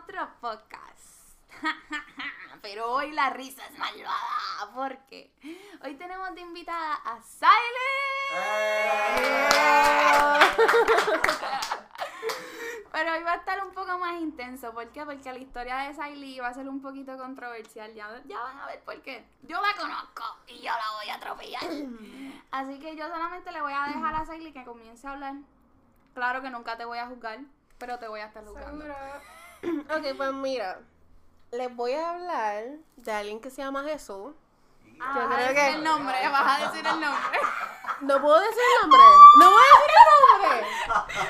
otro podcast. Pero hoy la risa es malvada porque hoy tenemos de invitada a Siley. Pero hoy va a estar un poco más intenso. ¿Por qué? Porque la historia de Siley va a ser un poquito controversial. Ya, ya van a ver por qué. Yo la conozco y yo la voy a atropellar. Así que yo solamente le voy a dejar a Siley que comience a hablar. Claro que nunca te voy a juzgar, pero te voy a estar juzgando. Ok, pues mira, les voy a hablar de alguien que se llama Jesús. Ah, Yo creo que- el nombre, vas a decir el nombre. No puedo decir el nombre. No voy a decir el nombre.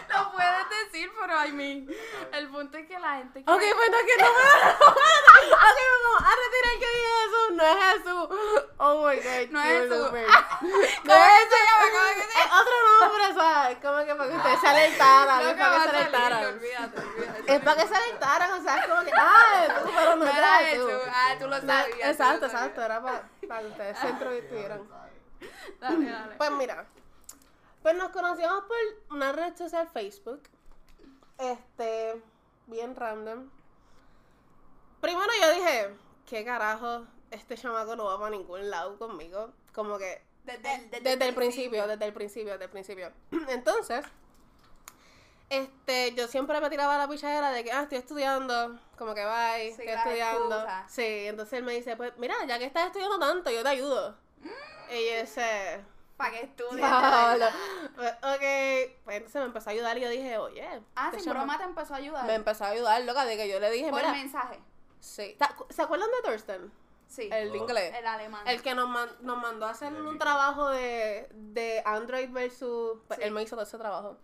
Lo puedes decir, pero I mean, el punto es que la gente Ok, quiere- pues no es que no puedo. Ok, vamos a retirar que dije Jesús. No es Jesús. Oh my god. No es Jesús. ¿Cómo que se Es otro nombre, ¿sabes? Como que para que ustedes se alertaran. Es que para que se alertaran. olvídate, olvídate. Es para que se alertaran, o sea, es como que, ah, tú, pero no era. Jesús. Ah, tú lo No, sabías. tú lo exacto, sabías. exacto, era para, para que ustedes se introdujeran. Dale, dale. Pues mira, pues nos conocíamos por una red social Facebook. Este, bien random. Primero yo dije, ¿qué carajo? Este chamaco no va para ningún lado conmigo. Como que Desde, desde desde el principio, desde el principio, desde el principio. Entonces, este, yo siempre me tiraba la pichadera de que, ah, estoy estudiando, como que bye, Sí, estoy estudiando. Sí, entonces él me dice, pues mira, ya que estás estudiando tanto, yo te ayudo. Y yo sé, Para que estudies. Pues, ok, pues entonces me empezó a ayudar y yo dije, oye. Ah, sin chama- broma te empezó a ayudar. Me empezó a ayudar, loca, de que yo le dije, Por mira. mensaje. Sí. ¿Te acu- ¿Se acuerdan de Thurston? Sí. El de inglés. El alemán. El que nos, man- nos mandó a hacer un trabajo de, de Android versus. pues, Sí. Él me hizo todo ese trabajo.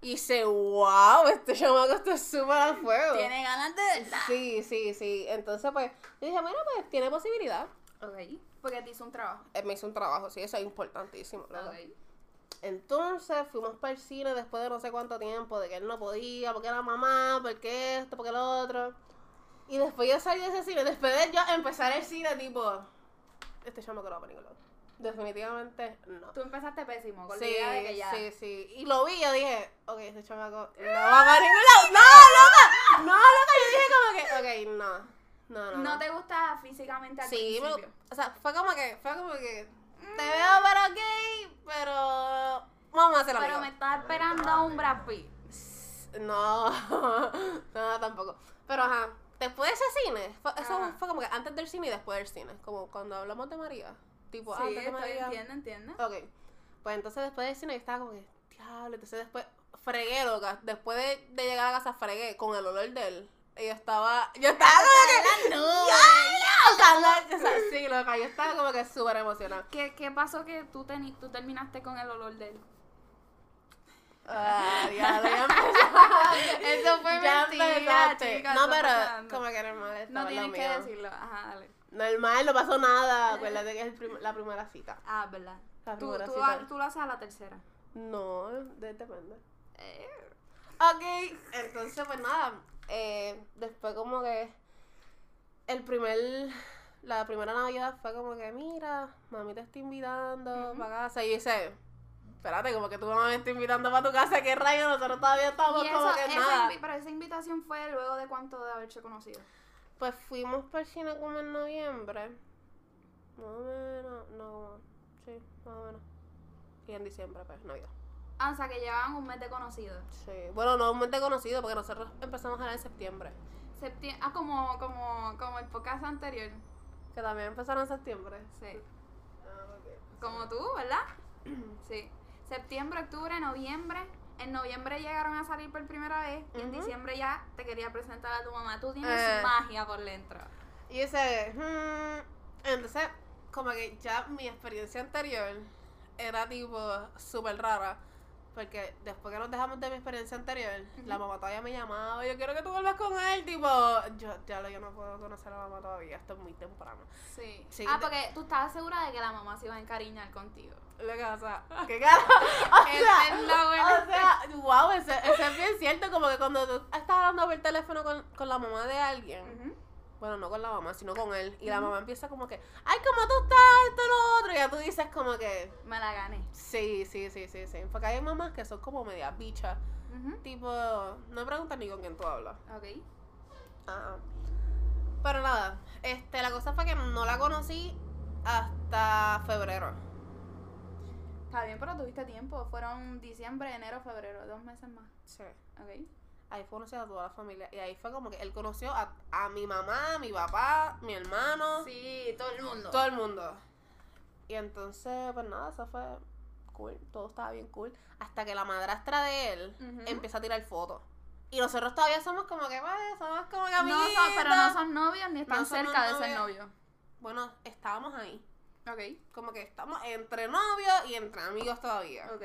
Y dice, wow, este chamaco está súper a fuego. Tiene ganas de verdad. Sí, sí, sí. Entonces, pues, yo dije, bueno, pues tiene posibilidad. Ok. Porque te hizo un trabajo. Él me hizo un trabajo, sí, eso es importantísimo. loca. Ok. Entonces fuimos para el cine después de no sé cuánto tiempo, de que él no podía, porque era mamá, porque esto, porque lo otro. Y después yo salí de ese cine, después de yo empezar el cine, tipo, este chamo que no va ningún lado. Definitivamente no. Tú empezaste pésimo, con la Sí, idea de que ya. sí, sí. Y lo vi, yo dije, ok, este chamaco no va para ningún lado. ¡No, loca! No, loca, yo dije como que, ok, no. No, no. No te gusta físicamente al Sí, principio. o sea, fue como que, fue como que, te veo para gay, pero vamos a hacer la Pero me estás esperando un Brad Pitt. No, no, tampoco. Pero ajá, después de ese cine, fue, eso Ajá. fue como que antes del cine y después del cine, como cuando hablamos de María, tipo Sí, de estoy, entiendo, entiendo. Ok, pues entonces después del cine yo estaba como que, diablo, entonces después fregué, loca, después de, de llegar a la casa fregué con el olor de él. Y yo estaba, yo estaba como que, No. la- o sea, sí, loca, yo estaba como que súper emocionada. ¿Qué, ¿Qué pasó que tú, teni- tú terminaste con el olor de él? Ah, ya empezaste. Eso fue Ya mentira, chica, No, pero como que normal. No tienes que decirlo. Ajá, dale. Normal, no pasó nada. Acuérdate que es el prim- la primera cita. Ah, verdad. La Tú, primera tú, cita. tú lo haces a la tercera. No, de- depende. Eh, Ok, entonces pues nada. eh, después como que el primer, la primera Navidad fue como que, mira, mami te está invitando Ujú. para casa. Y dice, espérate, como que tu mamá me está invitando para tu casa, ¿qué rayos? Nosotros todavía estamos y como eso, que esa nada. pero esa invitación fue luego de cuánto de haberse conocido. Pues fuimos para cine como en noviembre. Más o menos, no, como- sí, más o menos. Y en diciembre, pues, Navidad. Ah, o sea, que llevaban un mes de conocido. Sí. Bueno, no un mente conocido porque nosotros empezamos en septiembre. Septi- ah, como, como, como el podcast anterior. Que también empezaron en septiembre. Sí. Ah. Como tú, ¿verdad? Sí. Septiembre, octubre, noviembre. En noviembre llegaron a salir por primera vez. Y en diciembre ya te quería presentar a tu mamá. Tú tienes Eh. magia por dentro. Y ese, hmm, entonces, como que ya mi experiencia anterior era tipo súper rara. Porque después que nos dejamos de mi experiencia anterior, la mamá todavía me llamaba, yo quiero que tú vuelvas con él, tipo, yo ya lo yo no puedo conocer a la mamá todavía, esto es muy temprano. Sí. Sí, ah, porque tú estabas segura de que la mamá se iba a encariñar contigo. Lo que. O sea, es la buena. o sea, wow, ese, ese es bien cierto, como que cuando tú estás hablando por teléfono con, con la mamá de alguien, Ujú. Bueno, no con la mamá, sino con él, y la mamá empieza como que, ay, ¿cómo tú estás? Esto, lo otro, y ya tú dices como que, Me la gané. sí, sí, sí, sí, sí, porque hay mamás que son como media bichas, Ujú. tipo, no preguntan ni con quién tú hablas. Ok. Ajá. Pero nada, este, la cosa fue que no la conocí hasta febrero. Está bien, pero tuviste tiempo. Fueron diciembre, enero, febrero, dos meses más. Sí. Ok. Ahí conocí a toda la familia. Y ahí fue como que él conoció a, a mi mamá, a mi papá, mi hermano, Sí, todo el mundo. todo el mundo. Y entonces, pues nada, eso fue cool. Todo estaba bien cool. Hasta que la madrastra de él Ujú. empieza a tirar fotos. Y nosotros todavía somos como que, pues, somos como que No amiguitos. son, pero no son novios ni están No cerca de ser novios. novios. Bueno, estábamos ahí. Ok, Como que estamos entre novios y entre amigos todavía. ok.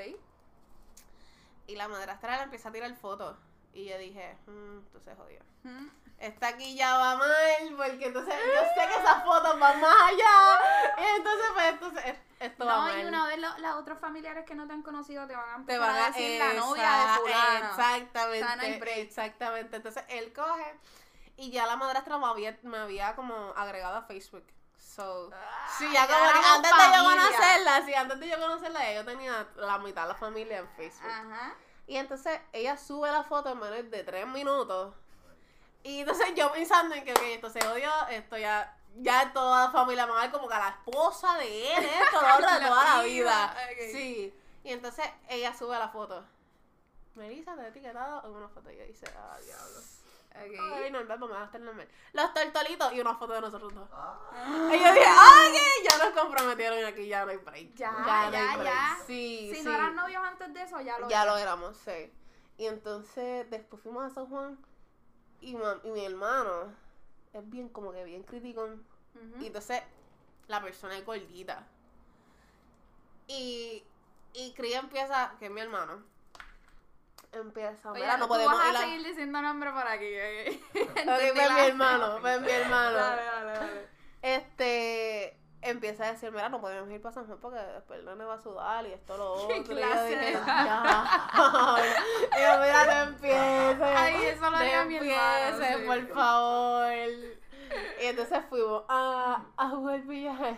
Y la madrastra le empieza a tirar fotos. Y yo dije, tú se jodió. Mm. Esta aquí ya va mal, porque entonces yo sé que esas fotos van más allá. Y entonces, pues, entonces, es- esto va No, mal. y una vez lo- las otros familiares que no te han conocido te van a te empezar van a a decir la novia de fulano. Exactamente. Sana y break. Exactamente. Entonces él coge y ya la madrastra me había, me había como agregado a Facebook. So, sí, ya Ah, ya como antes de yo conocerla, sí, antes de yo conocerla, yo tenía la mitad de la familia en Facebook. Ajá. Y entonces ella sube la foto en menos de tres minutos. Y entonces yo pensando en que, ok, esto se odió, esto ya, ya toda la familia me va a ver como que a la esposa de él, esto, lo otro de La toda la vida. Sí. Y entonces ella sube la foto. Melissa, te he etiquetado en una foto. Y ella dice, ah, diablo. Ay, normal, pues me va a estar normal. Los tortolitos y una foto de nosotros dos. Ah, Y yo dije, ok, ya nos comprometieron y aquí ya no hay break. Ya, no ya, hay break. ya. Sí, Si sí. no eran novios antes de eso, ya lo Ya lo éramos, sí. Y entonces después fuimos a San Juan y, y mi hermano es bien como que bien criticón. Ujú. Y entonces la persona es gordita. Y, y Cría empieza, que es mi hermano, empieza, Oye, mira, no podemos vas a seguir diciendo nombre por aquí. ok? La- mi hermano, ven mi hermano. Dale, dale, dale. Este empieza a decir, mira, no podemos ir para San Juan porque después el nene va a sudar y esto lo otro. ¿Qué Y yo clase dije, de- ya. Y yo, mira, no empieces. Ay, eso lo haría mi hermano, sí. por favor. Y entonces fuimos a, a jugar billar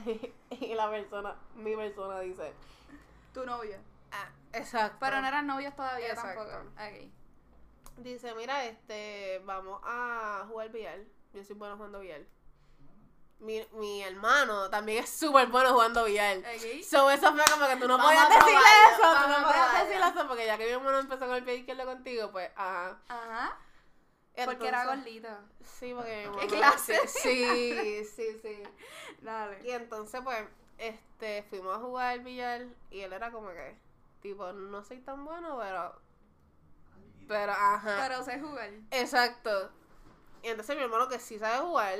y la persona, mi persona dice, Tu novio. Exacto. Pero no eran novios todavía Exacto. tampoco. Ok. Dice, mira, este, vamos a jugar billar. Yo soy bueno jugando billar. Mi, mi hermano también es súper bueno jugando billar. Ok. So, eso fue como que tú no Vamos podías decirle eso, tú no podías decirle eso, porque ya que mi hermano empezó con el pie izquierdo contigo, pues, ajá. Ajá. Porque era gordito. Sí, porque mi ¿Qué hermano- clase? Sí, sí, sí. Dale. Y entonces, pues, este, fuimos a jugar billar y él era como que, tipo, no soy tan bueno, pero, pero, ajá. Pero sé jugar. Exacto. Y entonces mi hermano que sí sabe jugar,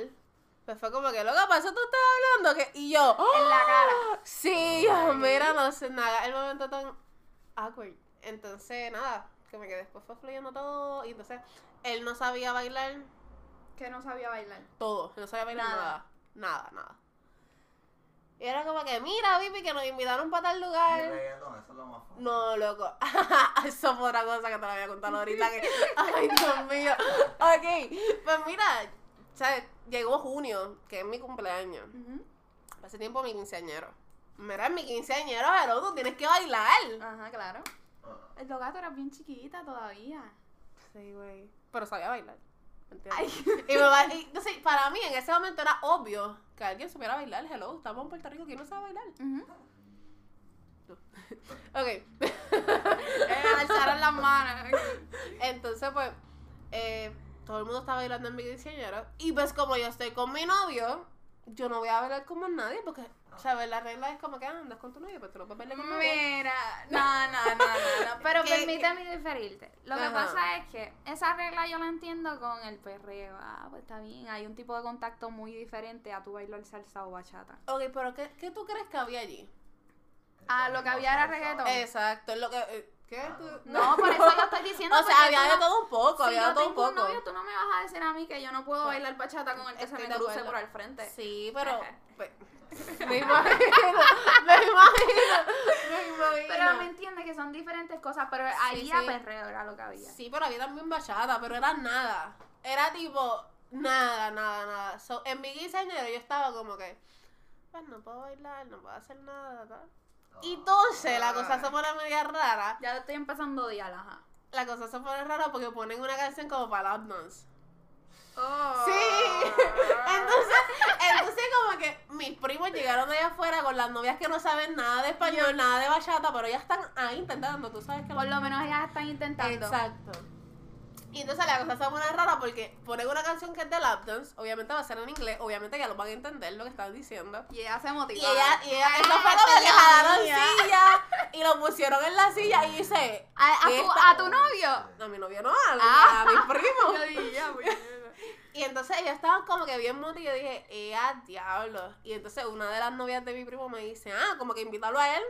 pues fue como que, lo que pasa, tú estás hablando, que, y yo, En la cara. Sí, yo, mira, no sé nada. El momento tan awkward. Entonces, nada, que después fue fluyendo todo. Y entonces, él no sabía bailar Que no sabía bailar. todo. No sabía bailar Nada. nada. Nada, nada. Y era como que, mira, Vipi, que nos invitaron para tal lugar. el reggaetón, eso es lo más fácil. No, loco. Eso fue otra cosa que te la voy a contar ahorita. Que... Ay, Dios mío. Ok, pues mira, ¿sabes? Llegó junio, que es mi cumpleaños. Ujú. Hace tiempo mi quinceañero. Mira, mi quinceañero, pero tú tienes que bailar. Ajá, claro. Ah, El gato era bien chiquita todavía. Sí, güey. Pero sabía bailar. ¿Entiendes? Ay. Y, me ba- y, entonces, para mí en ese momento era obvio que alguien supiera bailar. Hello, estamos en Puerto Rico, ¿quién no sabe bailar? Ujú. Ok. Eh, alzaron las manos. Entonces, pues, eh, todo el mundo está bailando en mi quinceañero. Y pues, como yo estoy con mi novio, yo no voy a bailar con más nadie porque, ¿sabes? La regla es como que ah, andas con tu novio, pues tú no puedes bailar con nadie. Mira, no, no, no, no, no. Pero ¿Qué- permíteme diferirte. Lo que Ajá. pasa es que esa regla yo la entiendo con el perreo. Ah, pues está bien. Hay un tipo de contacto muy diferente a tu bailar salsa o bachata. Ok, pero ¿qué, qué tú crees que había allí? Ah, lo que había era reggaetón. Exacto, es lo que... ¿Qué? Tú- No, por eso yo estoy diciendo. O sea, había de no- todo un poco, Si había de todo un poco. un novio, tú no me vas a decir a mí que yo no puedo bailar bachata con el que Estoy se me cruce acuerdo. por el frente. Sí, pero... Pues, me imagino, me imagino, me imagino. Pero me entiende que son diferentes cosas, pero ahí a sí. perreo era lo que había. Sí, pero había también bachata, pero era nada. Era tipo, nada, nada, nada. So, en mi quinceañero yo estaba como que, pues no puedo bailar, no puedo hacer nada, tal. Y entonces la cosa se pone media rara. Ya estoy empezando a odiar, ajá. La cosa se pone rara porque ponen una canción como para Loud Dance. Oh. Sí. Entonces, entonces como que mis primos llegaron de allá afuera con las novias que no saben nada de español, nada de bachata, pero ellas están ahí intentando, tú sabes que Por lo menos ellas están intentando. Exacto. Y entonces la cosa se pone rara porque ponen una canción que es de lap dance, obviamente va a ser en inglés, obviamente ya lo van a entender lo que están diciendo. Y ella se motivó. Y ella, y ella, eso fue es que la jalaron silla y lo pusieron en la silla y dice, ¿A, a ¿qué tu, está- a tu novio? a mi novio no, a, Ah. a. Yo dije, ya, pues. Y entonces ellos estaban como que bien motivados y yo dije, ¡eh, diablo! Y entonces una de las novias de mi primo me dice, ah, como que invítalo a él.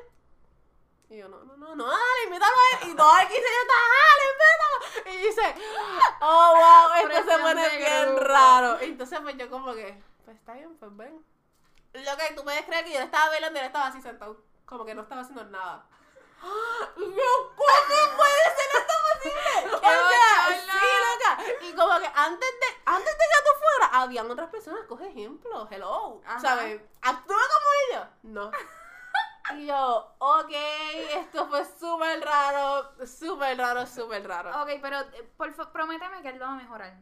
Y yo, no, no, no, no, dale, invítalo a él. Y todo el 15 yo estaba, invítalo. Y dice, oh, wow, esto se pone bien raro. Y entonces pues yo como que, pues está bien, pues ven. Lo que tú puedes creer que yo le estaba bailando y él estaba así sentado, como que no estaba haciendo nada. Y yo, ¿cómo puede ser esto posible? O ¡Qué sea, sí, loca. Y como que antes de, antes de que tú fueras, habían otras personas, coge ejemplo, hello, Ajá. ¿sabes? Actúa como ellos. No. Y yo, ok, esto fue súper raro, súper raro, súper raro. Ok, pero eh, por fa- prométeme que él lo va a mejorar.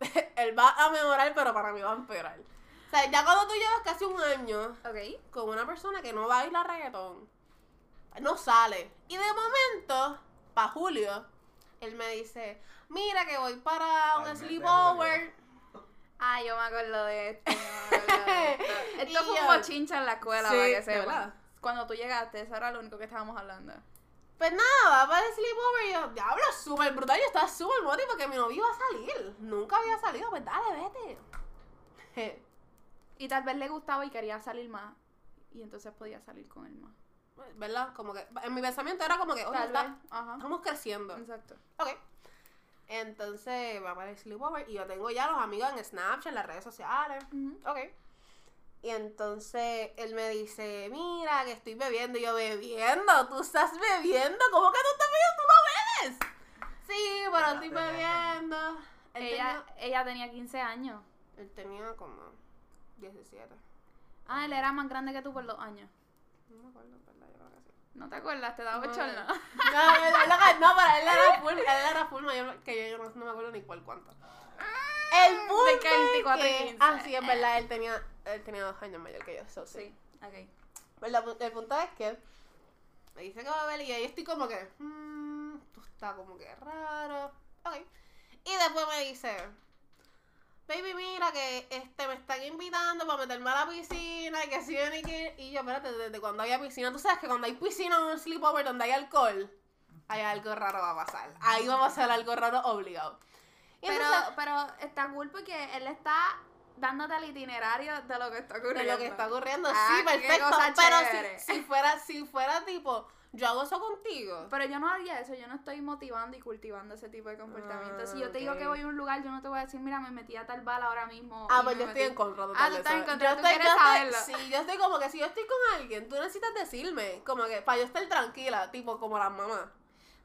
Él va a mejorar, pero para mí va a empeorar. O sea, ya cuando tú llevas casi un año Ok. con una persona que no baila reggaetón, no sale. Y de momento, para julio, él me dice, mira que voy para un Ay, me sleepover. Ah, yo me acuerdo de esto. yo me acuerdo de esto. Esto fue un bochincha en la escuela, Sí, para que de sepas. verdad. Cuando tú llegaste, eso era lo único que estábamos hablando. Pues nada, va para el sleepover y yo, diablo, súper brutal. Yo estaba súper motivada porque mi novio iba a salir. Nunca había salido, pues dale, vete. Y tal vez le gustaba y quería salir más. Y entonces podía salir con él más. ¿Verdad? Como que, en mi pensamiento era como que, oye, Tal está- vez. Ajá. estamos creciendo. Exacto. Ok. Entonces va para el sleepover y yo tengo ya los amigos en Snapchat, en las redes sociales. Ujú. Ok. Y entonces él me dice, mira, que estoy bebiendo. Y yo, bebiendo, tú estás bebiendo. ¿Cómo que tú estás bebiendo? ¿Tú no bebes? Sí, pero estoy tenía- bebiendo. Él, Ella, ella tenía 15 años. tenía, él tenía como 17. Ah, él era más grande que tú por dos años. No me acuerdo, ¿verdad? Yo creo que sí. ¿No te acuerdas? Te daba No, bochorno. No, él- no, pero él era full, él era full mayor que yo, yo no, no me acuerdo ni cuál cuánto. El punto De que es 24 y que- 15. Ah, sí, es verdad, él tenía, él tenía dos años mayor que yo, so, sí. Sí, ok. Pues la pu- el punto es que me dice que va a beber y ahí estoy como que, mmm, esto está como que raro. Ok. Y después me dice, baby, mira que este me están invitando para meterme a la piscina y que si y que... Y yo, espérate, desde cuando había piscina, tú sabes que cuando hay piscina en un sleepover donde hay alcohol, hay algo raro va a pasar. Ahí va a pasar algo raro obligado. Y Pero, entonces, pero está cool porque él está dándote el itinerario de lo que está ocurriendo. de lo que está ocurriendo, Ah, sí, perfecto. Pero si, si fuera, si fuera tipo, yo hago eso contigo. Pero yo no haría eso, yo no estoy motivando y cultivando ese tipo de comportamiento. Ah, si yo te digo que voy a un lugar, yo no te voy a decir, mira, me metí a tal bala ahora mismo. Ah, pues yo estoy metí". en contra Ah, total tú de estás en contra, Yo tú estoy- quieres yo estoy- saberlo. Sí, yo estoy como que si yo estoy con alguien, tú necesitas decirme, como que para yo estar tranquila, tipo como las mamás.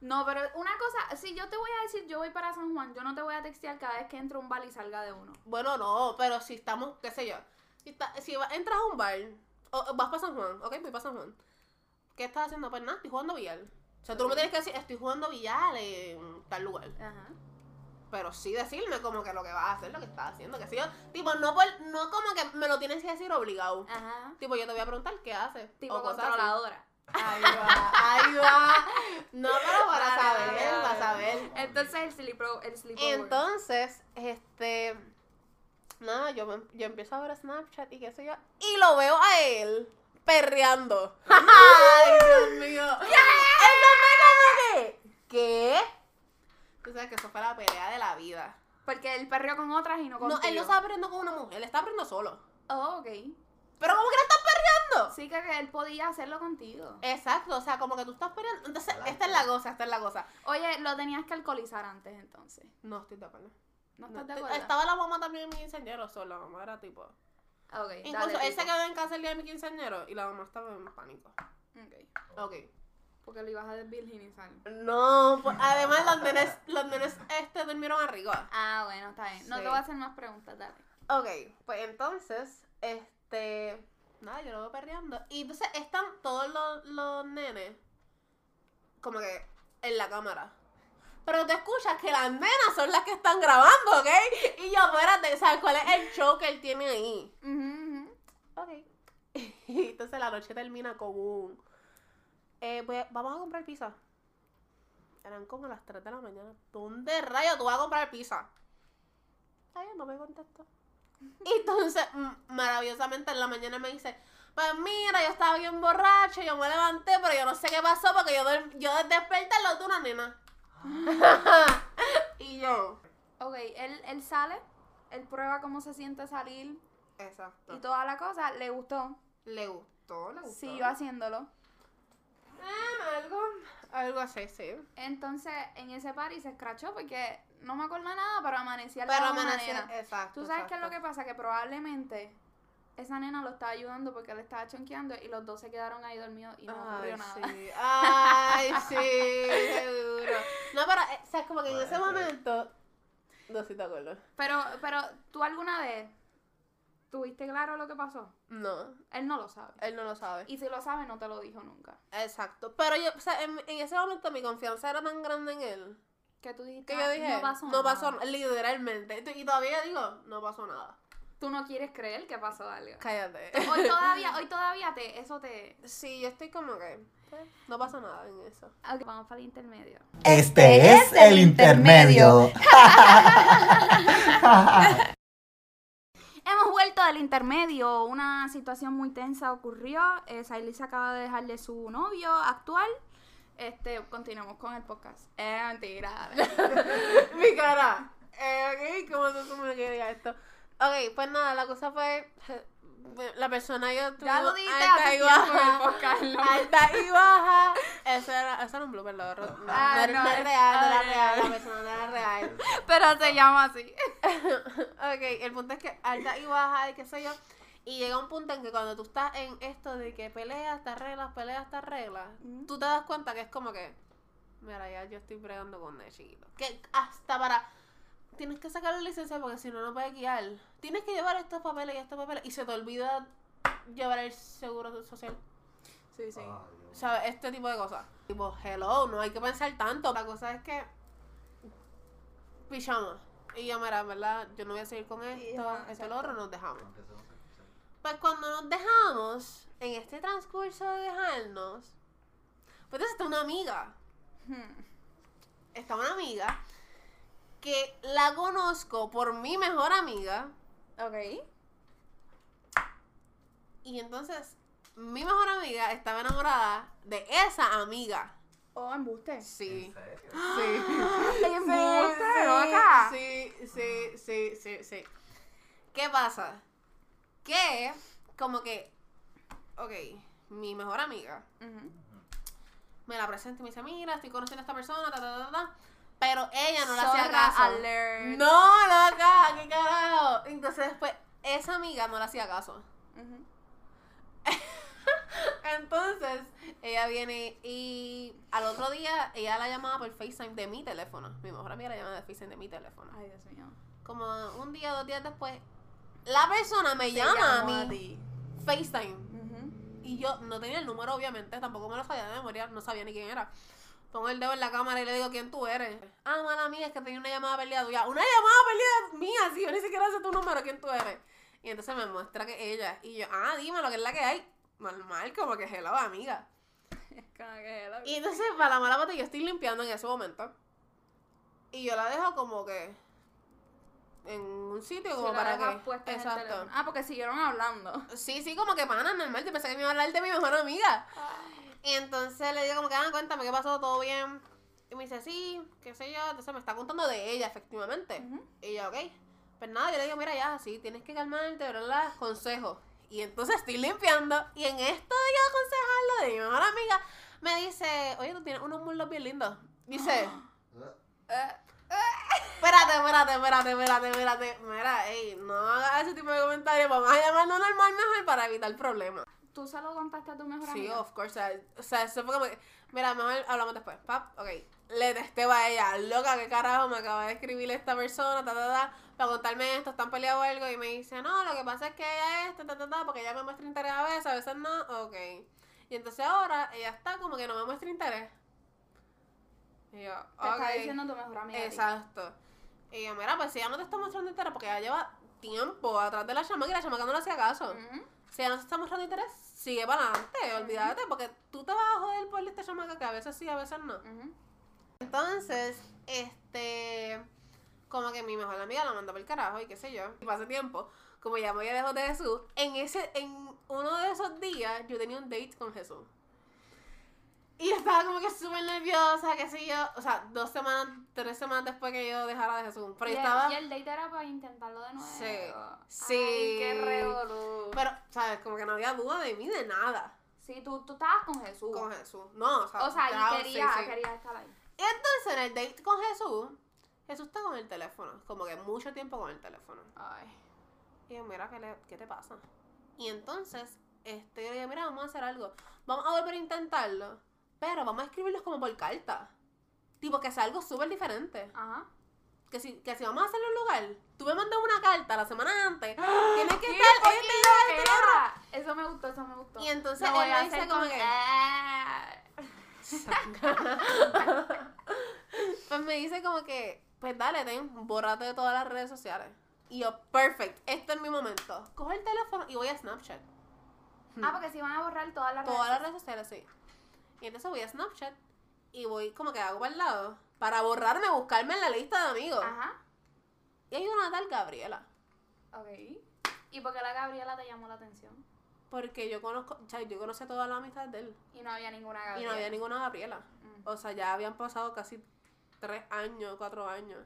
No, pero una cosa, si yo te voy a decir, yo voy para San Juan, yo no te voy a textear cada vez que entro a un bar y salga de uno. Bueno, no, pero si estamos, qué sé yo, si, está- si entras a un bar, o, o vas para San Juan, ok, voy para San Juan. ¿Qué estás haciendo? Pues nada, estoy jugando billar. O sea, tú no me tienes que decir, estoy jugando billar en tal lugar. Ajá. Pero sí decirme como que lo que vas a hacer, lo que estás haciendo, que yo. Tipo, no, por, no como que me lo tienes que decir obligado. Ajá. Tipo, yo te voy a preguntar qué haces. Tipo o cosas así. controladora. Ahí va, ahí va. No, pero para saber, para saber. Entonces el sleepover. El sleepover. Entonces, este. Nada, yo, yo empiezo a ver Snapchat y qué sé yo. Y lo veo a él perreando. ¡Ay, Dios mío! Eso fue como que. ¿Qué? Tú sabes que eso fue la pelea de la vida. Porque él perreó con otras y no No, contigo. él no estaba perreando con una mujer, él estaba perreando solo. Oh, ok. Pero ¿cómo que no estás perreando? Sí que él podía hacerlo contigo. Exacto, o sea, como que tú estás perreando. Entonces, esta es la cosa, esta es la cosa. Oye, lo tenías que alcoholizar antes entonces. No estoy de acuerdo. ¿No No, estás de acuerdo? estaba la mamá también en mi quinceañero solo, la mamá era tipo. Ok, Incluso dale, él se tipo. quedó en casa el día de mi quinceañero y la mamá estaba en pánico. Ok. Ok. Porque lo ibas a desvirginizar. No, pues, además los nenes, los nenes este durmieron arriba. Ah, bueno, está bien. No Sí. te voy a hacer más preguntas, dale. Ok, pues entonces, este. Nada, yo lo veo perreando. Y entonces están todos los, los nenes como que en la cámara. Pero te escuchas que las nenas son las que están grabando, ¿ok? Y yo, espérate, ¿sabes cuál es el show que él tiene ahí? Ujú. Ok. Y entonces la noche termina con un... Eh, pues, vamos a comprar pizza. Eran como las 3 de la mañana. ¿Dónde rayos tú vas a comprar pizza? Ay, no me contestó. Y entonces, maravillosamente en la mañana me dice, pues mira, yo estaba bien borracho, yo me levanté, pero yo no sé qué pasó porque yo, yo desperté al lado de una nena. y yo, Ok, él, él sale, él prueba cómo se siente salir exacto. y toda la cosa, le gustó, Le gustó, le gustó. siguió haciéndolo. Eh, algo, algo así, sí. Entonces, en ese party se escrachó porque no me acuerdo nada, pero amanecía al Pero nena. exacto. ¿Tú sabes qué es lo que pasa? Que probablemente esa nena lo estaba ayudando porque él estaba chonqueando y los dos se quedaron ahí dormidos y no ocurrió Ay, nada. sí. Ay, sí, seguro. No, pero, eh, o sea, como que en ese Bueno, momento. No si te acuerdas. Pero, pero, ¿tú alguna vez tuviste claro lo que pasó? No, Él no lo sabe. él no lo sabe. Y si lo sabe, no te lo dijo nunca. Exacto. Pero yo, o sea, en, en ese momento mi confianza era tan grande en él. Que tú dijiste, Que yo "Ah, dije, no pasó no nada". pasó nada, literalmente. Y todavía digo, no pasó nada. Tú no quieres creer que pasó algo. Cállate. Hoy todavía, hoy todavía te, eso te... Sí, yo estoy como que, pues, no pasa nada en eso. Ok, vamos para el intermedio. Este es el intermedio. Hemos vuelto del intermedio. Una situación muy tensa ocurrió. Eh, Sailey se acaba de dejar de su novio actual. Este, continuamos con el podcast. Eh, mentira. Mi cara. Eh, ok, ¿cómo se supone que diga esto? Ok, pues nada, la cosa fue. La persona yo Ya lo dijiste alta y el baja. Alta y baja. Eso era, eso era un blooper, verdad. No, Ah, no no, no era es- real, no era real. La persona no era real. Pero se llama así. ok, el punto es que alta y baja y qué sé yo. Y llega un punto en que cuando tú estás en esto de que peleas, te arreglas, peleas, te arreglas, Ujú. tú te das cuenta que es como que, mira, ya yo estoy bregando con de chiquito. Que hasta para, tienes que sacar la licencia porque si no, no puedes guiar. Tienes que llevar estos papeles y estos papeles y se te olvida llevar el seguro social. Sí, sí. ¿Sabes? Este tipo de cosas. Tipo, hello, no hay que pensar tanto. La cosa es que. Pijama. Y yo, mira, verdad, yo no voy a seguir con esto, ajá, esto, lo otro, nos dejamos. Pues cuando nos dejamos, en este transcurso de dejarnos, pues entonces está una amiga. Hmm. Está una amiga que la conozco por mi mejor amiga. Ok. Y entonces, mi mejor amiga estaba enamorada de esa amiga. Oh, embuste. Sí. ¿En serio? Sí. Embuste, loca. Sí, sí, sí, sí, sí. ¿Qué pasa? Que, como que, ok, mi mejor amiga me la presenta y me dice, mira, estoy conociendo a esta persona, ta, ta, ta, ta, pero ella no le hacía caso. alert. No, loca, qué carajo. Entonces después, esa amiga no le hacía caso. Entonces, ella viene y al otro día ella la llamaba por FaceTime de mi teléfono. Mi mejor amiga la llamaba de FaceTime de mi teléfono. Ay, Dios mío. Como un día, dos días después, la persona me Te llama a mí ti. FaceTime. Y yo no tenía el número, obviamente, tampoco me lo sabía de memoria, no sabía ni quién era. Pongo el dedo en la cámara y le digo quién tú eres. Ah, mala mía, es que tenía una llamada perdida tuya. Una llamada perdida mía, sí, yo ni siquiera sé tu número, quién tú eres. Y entonces me muestra que ella. Y yo, ah, dime lo que es la que hay. Normal, como que hello, amiga. Como que la- Y entonces, para la mala pata, yo estoy limpiando en ese momento. Y yo la dejo como que en un sitio como para que. Exacto. Ah, porque siguieron hablando. Sí, sí, como que pana, normal. Yo pensé que me iba a hablar de mi mejor amiga. Y entonces le digo como que, ah, cuéntame qué pasó, todo bien. Y me dice, sí, qué sé yo. Entonces me está contando de ella, efectivamente. Y yo, ok. Pues nada, yo le digo, mira, ya, sí, tienes que calmarte, ¿verdad? Consejos. Y entonces estoy limpiando. Y en esto de yo aconsejarlo de mi mejor amiga, me dice, oye, tú tienes unos muslos bien lindos. Dice, Eh, espérate, espérate, espérate, espérate, espérate. Mira, ey, no hagas ese tipo de comentarios. Vamos a llamarlo normal mejor para evitar problemas. ¿Tú se lo contaste a tu mejor Sí, amiga? of course. O sea, eso fue como que, mira, mejor hablamos después. Pap, ok. Le testeo a ella, loca, qué carajo, me acaba de escribir esta persona, ta, ta, ta, para contarme esto, están peleados o algo, y me dice, no, lo que pasa es que ella es, ta, ta, ta, ta, porque ella me muestra interés a veces, a veces no, ok. Y entonces ahora ella está como que no me muestra interés. Y yo, Te está diciendo tu mejor amiga. Exacto. Y yo, mira, pues si ella no te está mostrando interés, porque ella lleva tiempo atrás de la chamaca y la chamaca no le hacía caso. Si ella no se está mostrando interés, sigue para adelante, olvídate, porque tú te vas a joder por esta chamaca que a veces sí, a veces no. Entonces, este, como que mi mejor amiga la mandó por el carajo y qué sé yo. Y pasé tiempo, como ya me había dejado de Jesús, en ese, en uno de esos días yo tenía un date con Jesús. Y estaba como que súper nerviosa, qué sé yo. O sea, dos semanas, tres semanas después que yo dejara de Jesús. Pero y, estaba... y el date era para intentarlo de nuevo. Sí, Ay, sí. qué revolú. Pero, ¿sabes? Como que no había duda de mí, de nada. Sí, tú, tú estabas con Jesús. Con Jesús. No, o sea, o sea, y quería, sí, sí. quería estar ahí. Y entonces en el date con Jesús, Jesús está con el teléfono, como que mucho tiempo con el teléfono. Ay. Y yo, mira, ¿qué, le- qué te pasa? Y entonces, este, yo le dije, mira, vamos a hacer algo. Vamos a volver a intentarlo, pero vamos a escribirlos como por carta. Tipo, que sea algo súper diferente. Ajá. Que si, que si vamos a hacerlo en un lugar, tú me mandas una carta la semana antes, tienes que ¡Qué estar este lugar, este lugar. Eso me gustó, eso me gustó. Y entonces él me dice como con- que... Pues me dice como que, pues dale, ten, bórrate de todas las redes sociales. Y yo, perfect, este es mi momento. Cojo el teléfono y voy a Snapchat. Ah, porque si van a borrar todas las Todas las redes redes sociales, sí. Y entonces voy a Snapchat y voy como que hago para el lado para borrarme, buscarme en la lista de amigos. Ajá. Y hay una tal Gabriela. Ok. ¿Y por qué la Gabriela te llamó la atención? Porque yo conozco, o sea, yo conocí toda la amistad de él. Y no había ninguna Y Gabriela. no había ninguna Gabriela. Mm. O sea, ya habían pasado casi tres años, cuatro años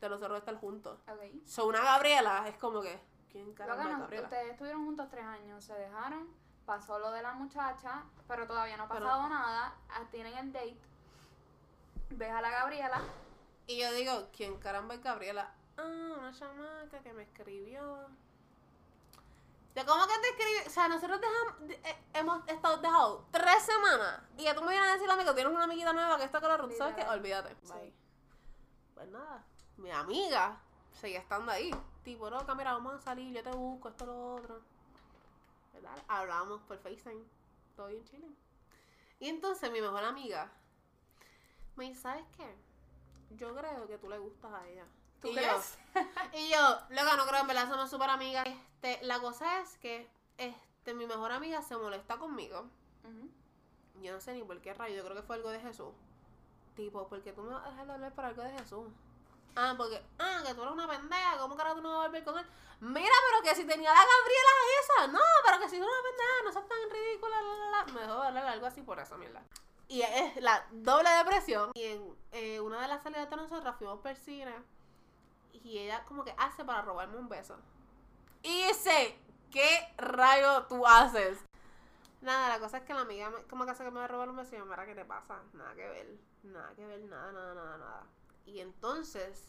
de nosotros estar juntos. Ok. So, una Gabriela es como que, ¿quién que es Gabriela? ustedes estuvieron juntos tres años, se dejaron, pasó lo de la muchacha, pero todavía no ha Pero- pasado nada, ah, tienen el date, ves a la Gabriela, Y yo digo, ¿quién caramba es Gabriela? Ah, una chamaca que me escribió. Yo, ¿cómo que te escribí? O sea, nosotros dejamos, de- eh, hemos estado dejado tres semanas. Y ya tú me vienes a decir a mí que tienes una amiguita nueva que está con la Ruth. ¿Sabes qué? Olvídate. Sí. Pues nada, mi amiga seguía estando ahí. Tipo, loca, mira, vamos a salir, yo te busco, esto, lo otro. ¿Verdad? Hablamos por FaceTime. Todo bien chile. Y entonces mi mejor amiga me dice, ¿sabes qué? Yo creo que tú le gustas a ella. ¿tú Y yo, crees? y yo, loca, no creo, en verdad somos súper amigas. Este, la cosa es que este, mi mejor amiga se molesta conmigo. Yo no sé ni por qué rayo, yo creo que fue algo de Jesús. Tipo, porque tú me vas a dejar de hablar por algo de Jesús. Ah, porque, ah, que tú eres una pendeja, ¿cómo que ahora tú no vas a volver con él? Mira, pero que si tenía la Gabriela esa, no, pero que si tú eres una pendeja, no seas tan ridícula, la, la, la. Me dejó de hablar algo así por esa mierda. Y es la doble depresión. Y en eh, una de las salidas de nosotras fuimos por cine. Y ella como que hace para robarme un beso. Y dice, ¿qué rayo tú haces? Nada, la cosa es que la amiga me- como que hace que me va a robar un beso y yo, mira, ¿qué te pasa? Nada que ver, nada que ver, nada, nada, nada, nada. Y entonces,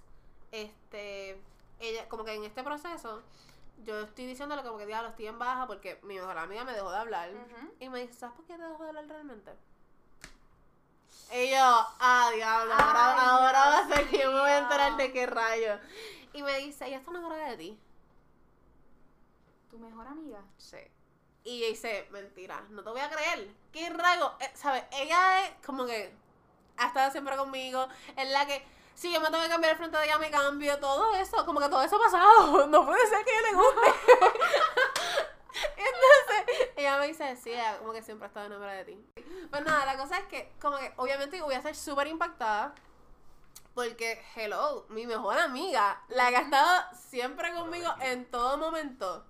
este, ella, como que en este proceso, yo estoy diciéndole como que diablo, estoy en baja porque mi mejor amiga me dejó de hablar. Y me dice, ¿sabes por qué te dejó de hablar realmente? Y yo, ah, diablo, ahora, Ay, ahora va a ser que yo me voy a enterar de qué rayo. Y me dice, ella está enamorada de ti. ¿Tu mejor amiga? Sí. Y ella dice, mentira, no te voy a creer. ¿Qué rayo? Eh, ¿Sabes? Ella es como que ha estado siempre conmigo. Es la que, si yo me tengo que cambiar el frente de ella, me cambio todo eso. Como que todo eso ha pasado. No puede ser que ella le guste. Entonces, ella me dice, sí, ella como que siempre ha estado enamorada de ti. Pues nada, la cosa es que, como que, obviamente voy a ser súper impactada. Porque, hello, mi mejor amiga, la que ha estado siempre conmigo en todo momento,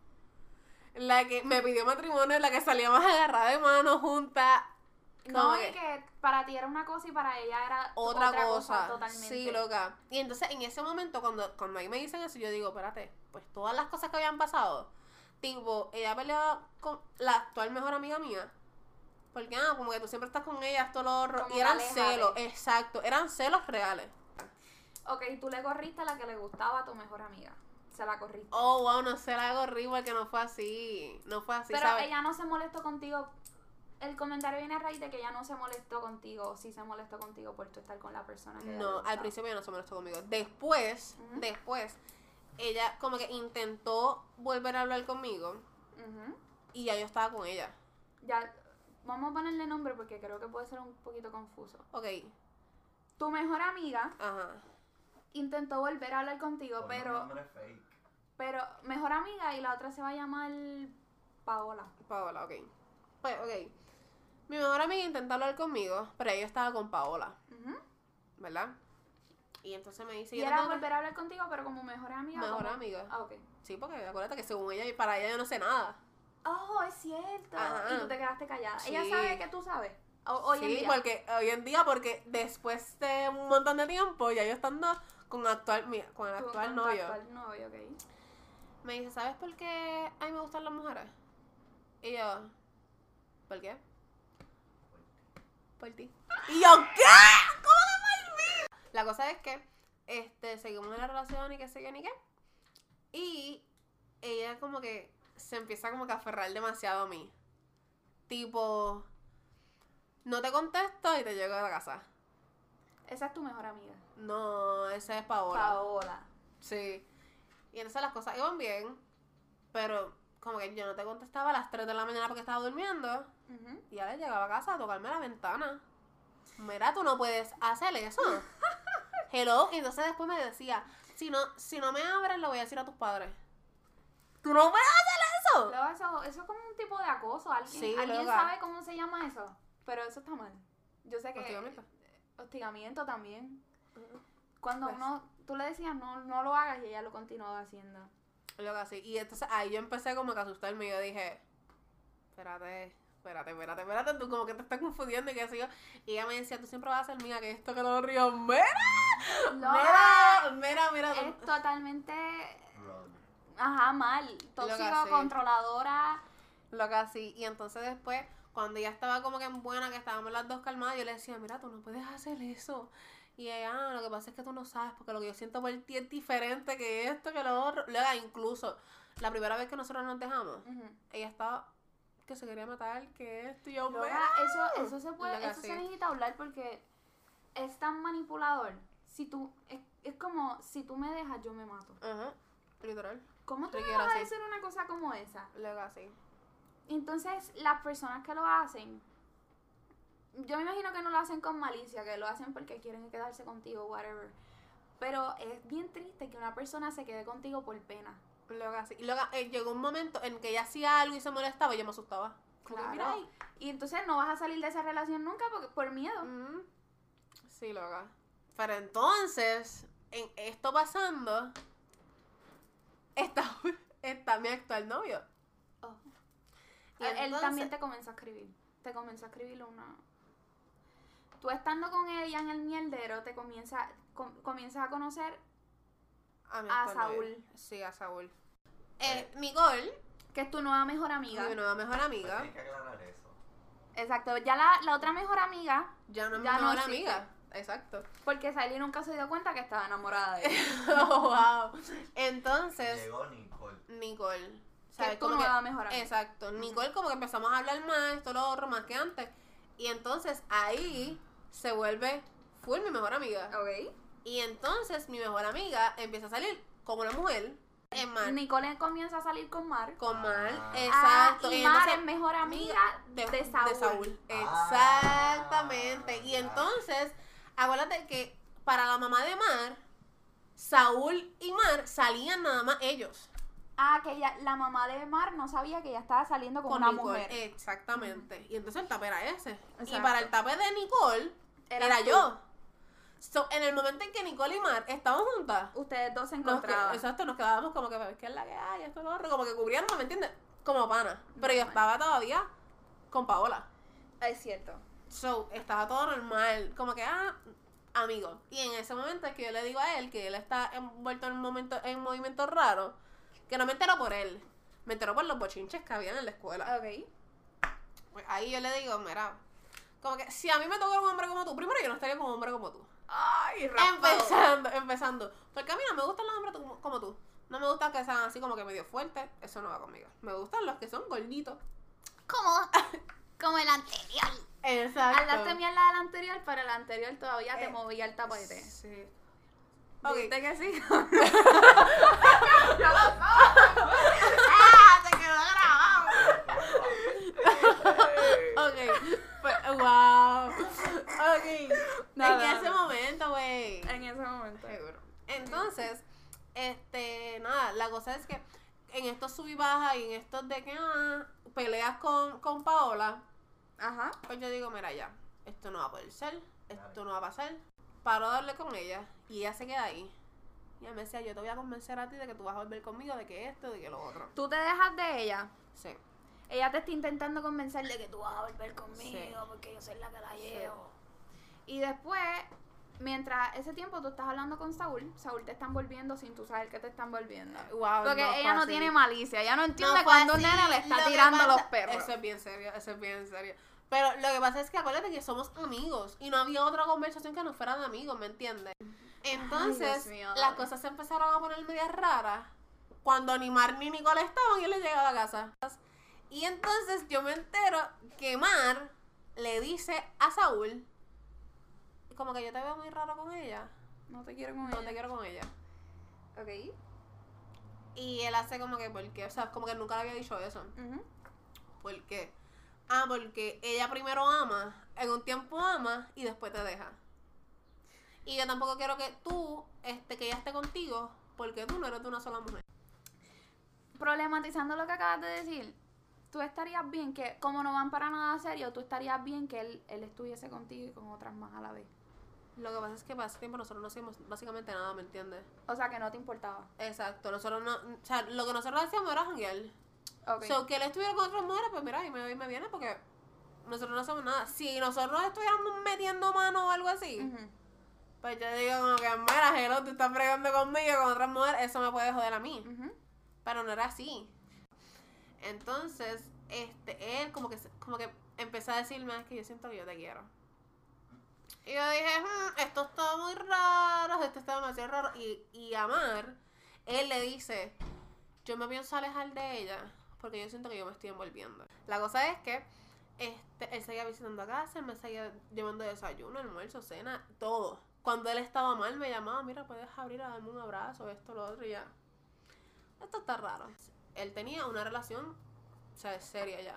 la que me pidió matrimonio, la que salíamos agarradas de mano juntas. No, y que que para ti era una cosa y para ella era otra, cosa. totalmente. Sí, loca. Y entonces en ese momento, cuando, cuando ahí me dicen eso, yo digo, espérate, pues todas las cosas que habían pasado, tipo, ella peleaba con la actual mejor amiga mía. Porque, ah, como que tú siempre estás con ella, esto, lo. Como Y eran celos, exacto, eran celos reales. Ok, tú le corriste a la que le gustaba a tu mejor amiga. Se la corriste. Oh, wow, no se la corrí porque no fue así. No fue así, Pero ¿sabes? ella no se molestó contigo. El comentario viene a raíz de que ella no se molestó contigo. O sí se molestó contigo por tú estar con la persona que No, al principio ella no se molestó conmigo. Después, después, ella como que intentó volver a hablar conmigo y ya yo estaba con ella. Ya, vamos a ponerle nombre porque creo que puede ser un poquito confuso. Ok, tu mejor amiga Ajá. intentó volver a hablar contigo, pero, fake. pero mejor amiga y la otra se va a llamar Paola. Paola, ok. Pues, ok. Mi mejor amiga intentó hablar conmigo, pero ella estaba con Paola. ¿verdad? Y entonces me dice, Y yo era volver a hablar contigo, pero como mejor amiga. Mejor como- amiga. Ah, ok. Sí, porque acuérdate que según ella, para ella yo no sé nada. Oh, es cierto. Ajá. Y tú te quedaste callada. Sí. Ella sabe que tú sabes. Hoy sí, en día. porque hoy en día, porque después de un montón de tiempo, ya yo estando con actual, mi- con el Tu- actual con novio, actual novio, ok. me dice, ¿sabes por qué a mí me gustan las mujeres? Y yo, ¿por qué? Por ti. Y yo, ¿qué? ¿Cómo que por mí? La cosa es que, este, seguimos en la relación y qué sé yo ni qué. Y ella como que se empieza como que a aferrar demasiado a mí. Tipo, no te contesto y te llego a la casa. Esa es tu mejor amiga. No, esa es Paola. Paola. Sí. Y entonces las cosas iban bien, pero como que yo no te contestaba a las 3 de la mañana porque estaba durmiendo. Ujú. Y ahora llegaba a casa a tocarme la ventana. Mira, tú no puedes hacer eso. Hello. Y entonces después me decía, si no, si no me abres, le voy a decir a tus padres. ¿Tú no puedes hacer eso? Luego eso, eso es como un tipo de acoso. ¿Alguien, Sí, ¿alguien sabe cómo se llama eso? Pero eso está mal. Yo sé que... Hostigamiento. Hostigamiento también. Cuando Pues. uno... Tú le decías, no, no lo hagas y ella lo continuaba haciendo. Lo que así. Y entonces ahí yo empecé como que a asustarme y yo dije, espérate, espérate, espérate, espérate, tú como que te estás confundiendo y qué sé yo. Y ella me decía, tú siempre vas a ser mía, que esto, que lo río. Mira, mira, mira, mira. es totalmente... Ajá, mal. Tóxico, controladora. Lo que así. Y entonces después, cuando ella estaba como que en buena, que estábamos las dos calmadas, yo le decía, mira, tú no puedes hacer eso. Y ella, ah, lo que pasa es que tú no sabes, porque lo que yo siento por ti es diferente que esto, que lo otro. Luego, incluso, la primera vez que nosotros nos dejamos, Ujú. ella estaba que se quería matar, que esto, y yo, eso, eso se puede, eso sí. se necesita hablar porque es tan manipulador. Si tú, es, es como, si tú me dejas, yo me mato. Ajá, literal. ¿Cómo tú me vas a decir una cosa como esa? Luego así. Entonces, las personas que lo hacen, yo me imagino que no lo hacen con malicia, que lo hacen porque quieren quedarse contigo, whatever. Pero es bien triste que una persona se quede contigo por pena. Así. Y luego eh, llegó un momento en que ella hacía algo y se molestaba y yo me asustaba. Como que, Claro. ahí. Y entonces no vas a salir de esa relación nunca porque, por miedo. Mm, Sí, loca. Pero entonces, en esto pasando, está, está mi actual novio. Oh. Y él, también te comenzó a escribir. Te comenzó a escribir una. Tú estando con ella en el mierdero, te comienza, com- comienzas a conocer A, mi. Saúl. Sí, a Saúl. Eh, Nicole, que es tu nueva mejor amiga. mi nueva mejor Pues amiga, tienes que aclarar eso. Exacto. Ya la, la otra mejor amiga, ya no es Ya mi no mejor amiga. Exacto. porque Sally nunca se dio cuenta que estaba enamorada de él. oh, wow. Entonces, Llegó Nicole. Nicole. ¿sabes? es tu Como que- nueva mejor amiga. Exacto. Nicole como que empezamos a hablar más, esto, lo otro, más que antes. Y entonces ahí se vuelve full mi mejor amiga. Ok. Y entonces mi mejor amiga empieza a salir con una mujer en Mar. Nicole comienza a salir con Mar. Con Mar, Ah. exacto. Ah, y Mar entonces- es mejor amiga de, Saúl. Ah. Exactamente. Y entonces, acuérdate que para la mamá de Mar, Saúl y Mar salían nada más ellos. Ah, que ella, la mamá de Mar no sabía que ella estaba saliendo con, con una Nicole. mujer. Exactamente. Y entonces el tape era ese. Y para el tape de Nicole, era tú. yo. So, en el momento en que Nicole y Mar estaban juntas, Ustedes dos se nos, que- encontraban. exacto, nos quedábamos como que, ¿qué es la que hay? Esto, lo otro, como que cubríamos, ¿me entiendes? Como pana. Pero yo estaba todavía con Paola. Es cierto. So, estaba todo normal, como que, ah, amigo. Y en ese momento es que yo le digo a él que él está envuelto en un momento, en un movimiento raro, que no me entero por él, me entero por los bochinches que habían en la escuela. Ok. Pues ahí yo le digo, mira, como que si a mí me toca un hombre como tú, primero yo no estaría con un hombre como tú. Ay, Empezando, empezando. Porque a mí no me gustan los hombres como, como tú. No me gustan que sean así como que medio fuertes. Eso no va conmigo. Me gustan los que son gorditos. Como, como el anterior. Exacto. Hablaste mierda del anterior, pero el anterior todavía te Eh, movía el tapete. Sí. Ok. ¿Viste que sí? ¡Ah! Se quedó grabado. ok. Wow. Ok. En ese no. momento Entonces, este, nada, la cosa es que en estos sub y baja y en estos de que ah, peleas con, con Paola, Ajá. pues yo digo, mira ya, esto no va a poder ser, esto no va a pasar. Paro de darle con ella y ella se queda ahí. Y ella me decía, yo te voy a convencer a ti de que tú vas a volver conmigo, de que esto, de que lo otro. Tú te dejas de ella. Sí. Ella te está intentando convencer de que tú vas a volver conmigo Sí. porque yo soy la que la llevo. Y después, mientras ese tiempo tú estás hablando con Saúl, Saúl te está envolviendo sin tú saber que te está envolviendo. Wow, Porque no ella no así. tiene malicia, ella no entiende No cuando un nene le está Lo tirando pasa- los perros. Eso es bien serio, eso es bien serio. Pero lo que pasa es que acuérdate que somos amigos y no había otra conversación que no fuera de amigos, ¿me entiendes? Entonces, mío, las cosas se empezaron a poner medias raras cuando ni Mar ni Nicole estaban y él le llegaba a casa. Y entonces yo me entero que Mar le dice a Saúl, como que yo te veo muy raro con ella, No te quiero con no ella. te quiero con ella. Ok. Y él hace como que, ¿por qué? O sea, como que nunca le había dicho eso. Ujú. ¿Por qué? Ah, porque ella primero ama, en un tiempo ama y después te deja. Y yo tampoco quiero que tú, este, que ella esté contigo, porque tú no eres de una sola mujer. Problematizando lo que acabas de decir, tú estarías bien que, como no van para nada serio, tú estarías bien que él, él estuviese contigo y con otras más a la vez. Lo que pasa es que para ese tiempo nosotros no hacíamos básicamente nada, ¿me entiendes? O sea, que no te importaba. Exacto, nosotros no, o sea, lo que nosotros hacíamos era janguear. Ok. So, que él estuviera con otras mujeres, pues mira, y me, y me viene porque nosotros no hacemos nada. Si nosotros estuviéramos metiendo mano o algo así. Pues yo digo como que, mira, hello, tú estás fregando conmigo con otras mujeres, eso me puede joder a mí. Pero no era así. Entonces, este, él como que, como que empezó a decirme, es que yo siento que yo te quiero. Y yo dije, "Hmm, esto está muy raro, esto está demasiado raro. Y, y Amar, él le dice, yo me pienso alejar de ella porque yo siento que yo me estoy envolviendo. La cosa es que este, él seguía visitando a casa, él me seguía llevando desayuno, almuerzo, cena, todo. Cuando él estaba mal, me llamaba, mira, puedes abrir a darme un abrazo, esto, lo otro, y ya. Esto está raro. Él tenía una relación, o sea, seria ya.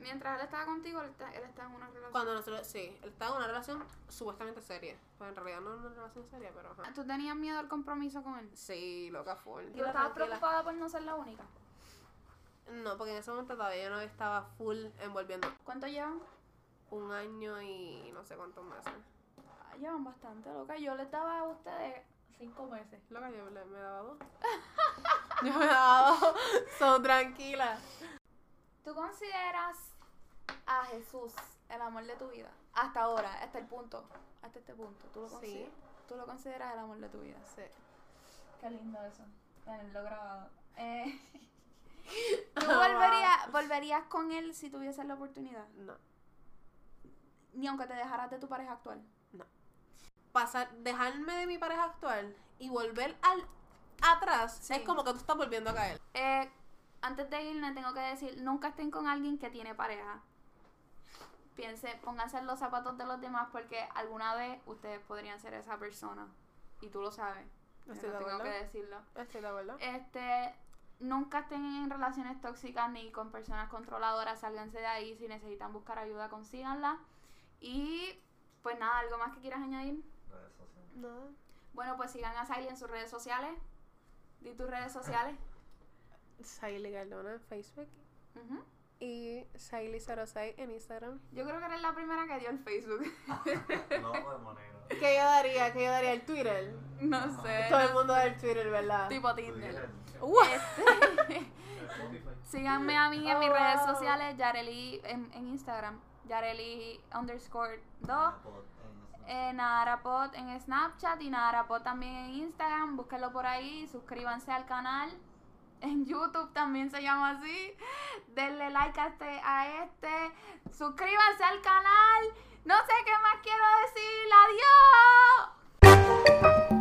Mientras él estaba contigo, él está, él está en una relación. Cuando nosotros, sí, él estaba en una relación supuestamente seria. Pues en realidad no era una relación seria, pero ajá. ¿Tú tenías miedo al compromiso con él? Sí, loca full. ¿Y tú estabas preocupada por no ser la única? No, porque en ese momento todavía yo no estaba full envolviendo ¿Cuánto llevan? un año y no sé cuántos meses. Ah, llevan bastante, loca. Yo les daba a ustedes cinco meses. Loca, yo le- me daba dos. yo me daba dos. So tranquila. ¿Tú consideras a Jesús el amor de tu vida? Hasta ahora, hasta el punto. Hasta este punto. ¿Tú lo, Sí. consideras? ¿Tú lo consideras el amor de tu vida? Sí. Qué lindo eso. Tenerlo grabado. Eh, ¿Tú volverías, volverías con él si tuvieses la oportunidad? No. Ni aunque te dejaras de tu pareja actual. Pasar, dejarme de mi pareja actual y volver al atrás Sí. es como que tú estás volviendo a caer. Eh, antes de irme tengo que decir, nunca estén con alguien que tiene pareja. Piense, pónganse en los zapatos de los demás porque alguna vez ustedes podrían ser esa persona. Y tú lo sabes. Estoy de tengo que decirlo. Estoy de acuerdo. Este, nunca estén en relaciones tóxicas ni con personas controladoras. Sálganse de ahí. Si necesitan buscar ayuda, consíganla. Y pues nada, ¿algo más que quieras añadir? Redes sociales. No. Bueno, pues sigan a Siley en sus redes sociales. Di tus redes sociales. Saily Galdona en Facebook y Saily06 en Instagram. Yo creo que eres la primera que dio el Facebook. No de manera. ¿Qué yo daría? ¿Qué yo daría? ¿El Twitter? no sé. Todo el mundo da el Twitter, ¿verdad? Tipo Tinder. Uh, Este, síganme a mí en Oh, mis redes wow. sociales, Yareli en, en Instagram, Yareli underscore 2, Napot en Snapchat. Eh, Nadarapod en Snapchat y Nadarapod también en Instagram, búsquenlo por ahí, suscríbanse al canal. En YouTube también se llama así. Denle like a este, a este. Suscríbanse al canal. No sé qué más quiero decir. Adiós.